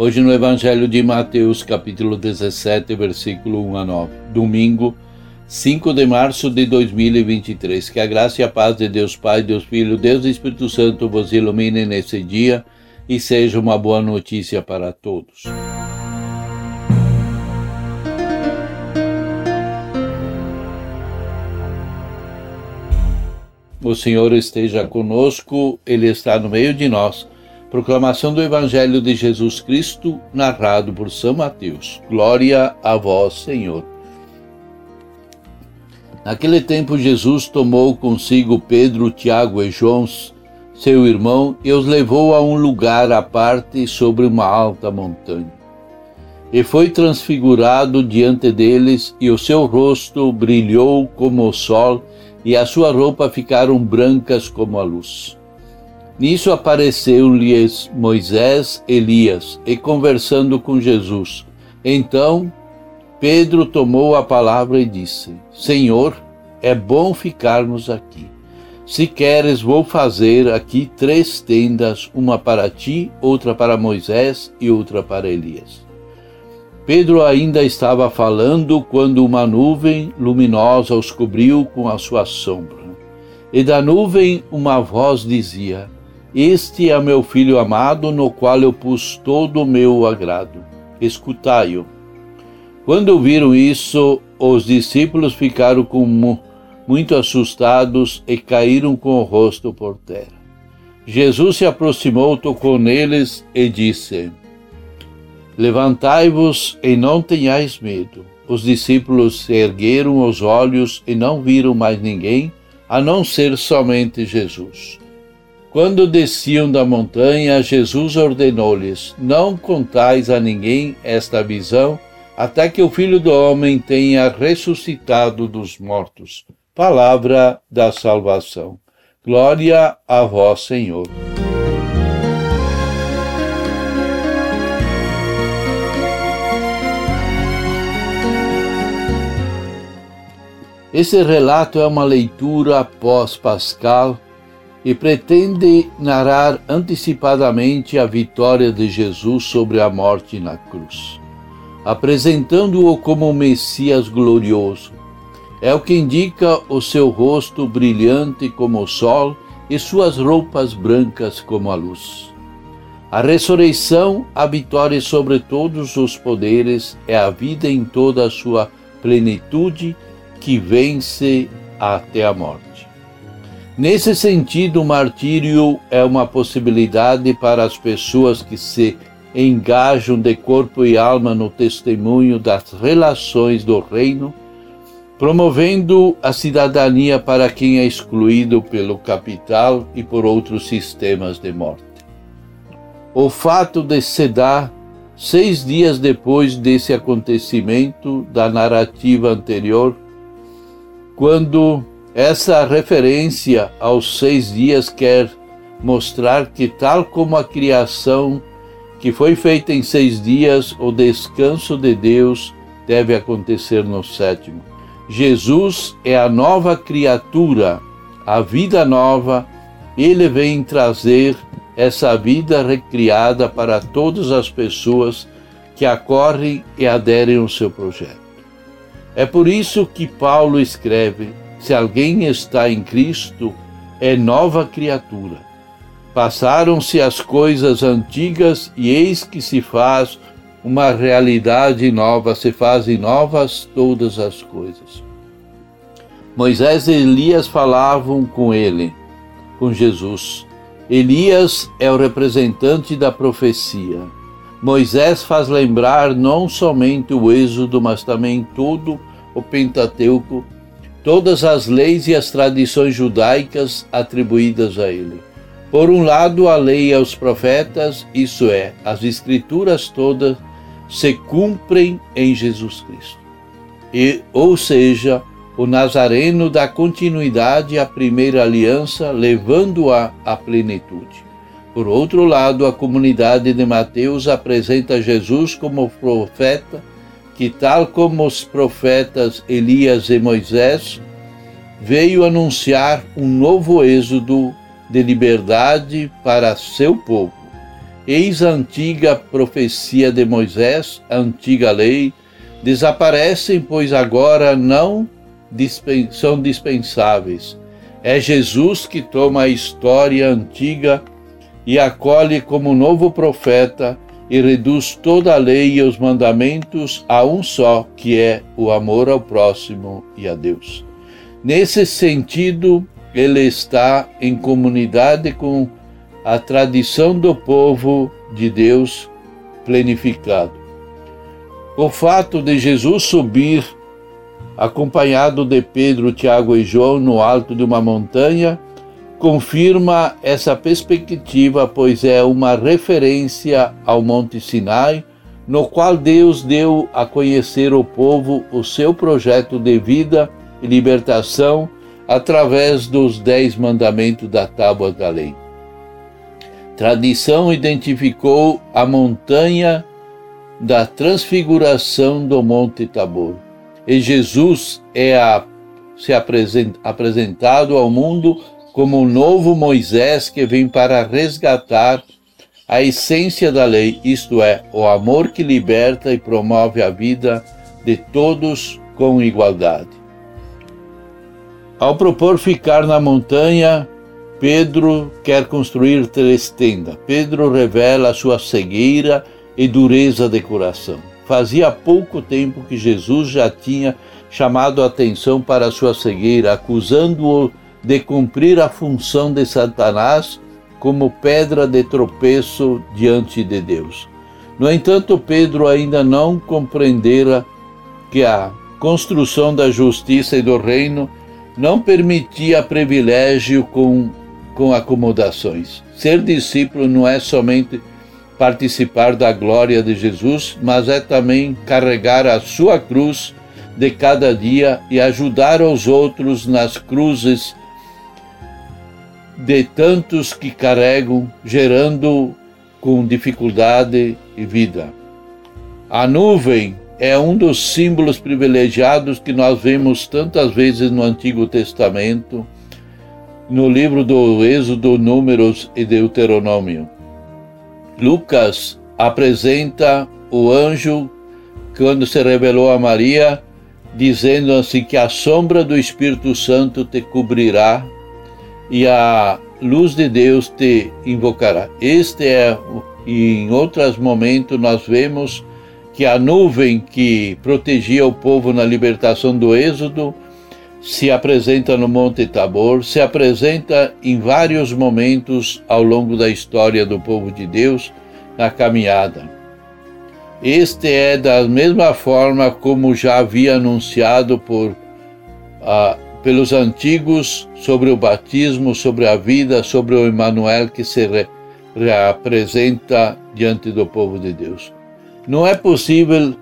Hoje no Evangelho de Mateus, capítulo 17, versículo 1 a 9. Domingo, 5 de março de 2023. Que a graça e a paz de Deus Pai, Deus Filho, Deus e Espírito Santo vos ilumine nesse dia e seja uma boa notícia para todos. O Senhor esteja conosco, Ele está no meio de nós. Proclamação do Evangelho de Jesus Cristo, narrado por São Mateus. Glória a vós, Senhor. Naquele tempo, Jesus tomou consigo Pedro, Tiago e João, seu irmão, e os levou a um lugar à parte sobre uma alta montanha. E foi transfigurado diante deles, e o seu rosto brilhou como o sol e a sua roupa ficaram brancas como a luz. Nisso apareceu-lhes Moisés, Elias, e conversando com Jesus. Então Pedro tomou a palavra e disse: Senhor, é bom ficarmos aqui. Se queres, vou fazer aqui três tendas, uma para ti, outra para Moisés e outra para Elias. Pedro ainda estava falando quando uma nuvem luminosa os cobriu com a sua sombra. E da nuvem uma voz dizia: Este é meu filho amado, no qual eu pus todo o meu agrado. Escutai-o. Quando viram isso, os discípulos ficaram muito assustados e caíram com o rosto por terra. Jesus se aproximou, tocou neles e disse: Levantai-vos e não tenhais medo. Os discípulos se ergueram os olhos e não viram mais ninguém, a não ser somente Jesus. Quando desciam da montanha, Jesus ordenou-lhes: Não contais a ninguém esta visão, até que o Filho do Homem tenha ressuscitado dos mortos. Palavra da salvação. Glória a vós, Senhor. Esse relato é uma leitura pós-pascal e pretende narrar antecipadamente a vitória de Jesus sobre a morte na cruz, apresentando-o como um Messias glorioso. É o que indica o seu rosto brilhante como o sol e suas roupas brancas como a luz. A ressurreição, a vitória sobre todos os poderes, é a vida em toda a sua plenitude que vence até a morte. Nesse sentido, o martírio é uma possibilidade para as pessoas que se engajam de corpo e alma no testemunho das relações do reino, promovendo a cidadania para quem é excluído pelo capital e por outros sistemas de morte. O fato de se dar seis dias depois desse acontecimento da narrativa anterior quando essa referência aos seis dias quer mostrar que, tal como a criação que foi feita em seis dias, o descanso de Deus deve acontecer no sétimo. Jesus é a nova criatura, a vida nova, ele vem trazer essa vida recriada para todas as pessoas que acorrem e aderem ao seu projeto. É por isso que Paulo escreve: se alguém está em Cristo, é nova criatura. Passaram-se as coisas antigas e eis que se faz uma realidade nova, se fazem novas todas as coisas. Moisés e Elias falavam com ele, com Jesus. Elias é o representante da profecia. Moisés faz lembrar não somente o Êxodo, mas também todo o Pentateuco, todas as leis e as tradições judaicas atribuídas a ele. Por um lado, a lei e profetas, isso é, as escrituras todas, se cumprem em Jesus Cristo. E, ou seja, o Nazareno dá continuidade à primeira aliança, levando-a à plenitude. Por outro lado, a comunidade de Mateus apresenta Jesus como profeta que, tal como os profetas Elias e Moisés, veio anunciar um novo êxodo de liberdade para seu povo. Eis a antiga profecia de Moisés, a antiga lei, desaparecem, pois agora não são dispensáveis. É Jesus que toma a história antiga e acolhe como novo profeta e reduz toda a lei e os mandamentos a um só, que é o amor ao próximo e a Deus. Nesse sentido, ele está em comunidade com a tradição do povo de Deus plenificado. O fato de Jesus subir acompanhado de Pedro, Tiago e João no alto de uma montanha confirma essa perspectiva, pois é uma referência ao Monte Sinai, no qual Deus deu a conhecer ao povo o seu projeto de vida e libertação através dos dez mandamentos da Tábua da Lei. Tradição identificou a montanha da transfiguração do Monte Tabor. E Jesus é a, se apresentado ao mundo como o novo Moisés que vem para resgatar a essência da lei, isto é, o amor que liberta e promove a vida de todos com igualdade. Ao propor ficar na montanha, Pedro quer construir três. Pedro revela sua cegueira e dureza de coração. Fazia pouco tempo que Jesus já tinha chamado a atenção para sua cegueira, acusando-o de cumprir a função de Satanás como pedra de tropeço diante de Deus. No entanto, Pedro ainda não compreendera que a construção da justiça e do reino não permitia privilégio com, com acomodações. Ser discípulo não é somente participar da glória de Jesus, mas é também carregar a sua cruz de cada dia e ajudar os outros nas cruzes de tantos que carregam, gerando com dificuldade e vida. A nuvem é um dos símbolos privilegiados que nós vemos tantas vezes no Antigo Testamento, no livro do Êxodo, Números e Deuteronômio. Lucas apresenta o anjo quando se revelou a Maria, dizendo assim que a sombra do Espírito Santo te cobrirá e a luz de Deus te invocará. Este é, e em outros momentos nós vemos que a nuvem que protegia o povo na libertação do Êxodo se apresenta no Monte Tabor, se apresenta em vários momentos ao longo da história do povo de Deus na caminhada. Este é da mesma forma como já havia anunciado por ah, pelos antigos sobre o batismo, sobre a vida, sobre o Emmanuel que se re, reapresenta diante do povo de Deus. Não é possível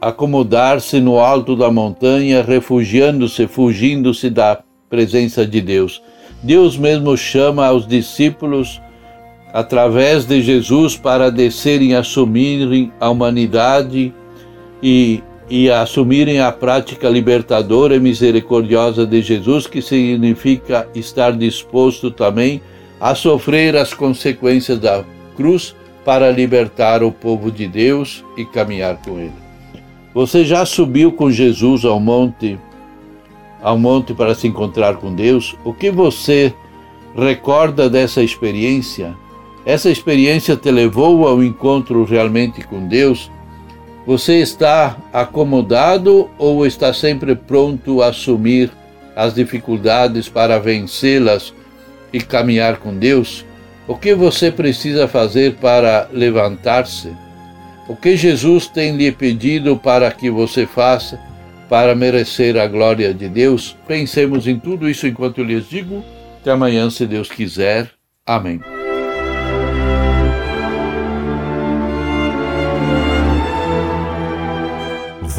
acomodar-se no alto da montanha, refugiando-se, fugindo-se da presença de Deus. Deus mesmo chama aos discípulos através de Jesus para descerem assumirem a humanidade e e assumirem a prática libertadora e misericordiosa de Jesus, que significa estar disposto também a sofrer as consequências da cruz para libertar o povo de Deus e caminhar com ele. Você já subiu com Jesus ao monte, ao monte para se encontrar com Deus? O que você recorda dessa experiência? Essa experiência te levou ao encontro realmente com Deus? Você está acomodado ou está sempre pronto a assumir as dificuldades para vencê-las e caminhar com Deus? O que você precisa fazer para levantar-se? O que Jesus tem lhe pedido para que você faça para merecer a glória de Deus? Pensemos em tudo isso enquanto lhes digo. Até amanhã, se Deus quiser. Amém.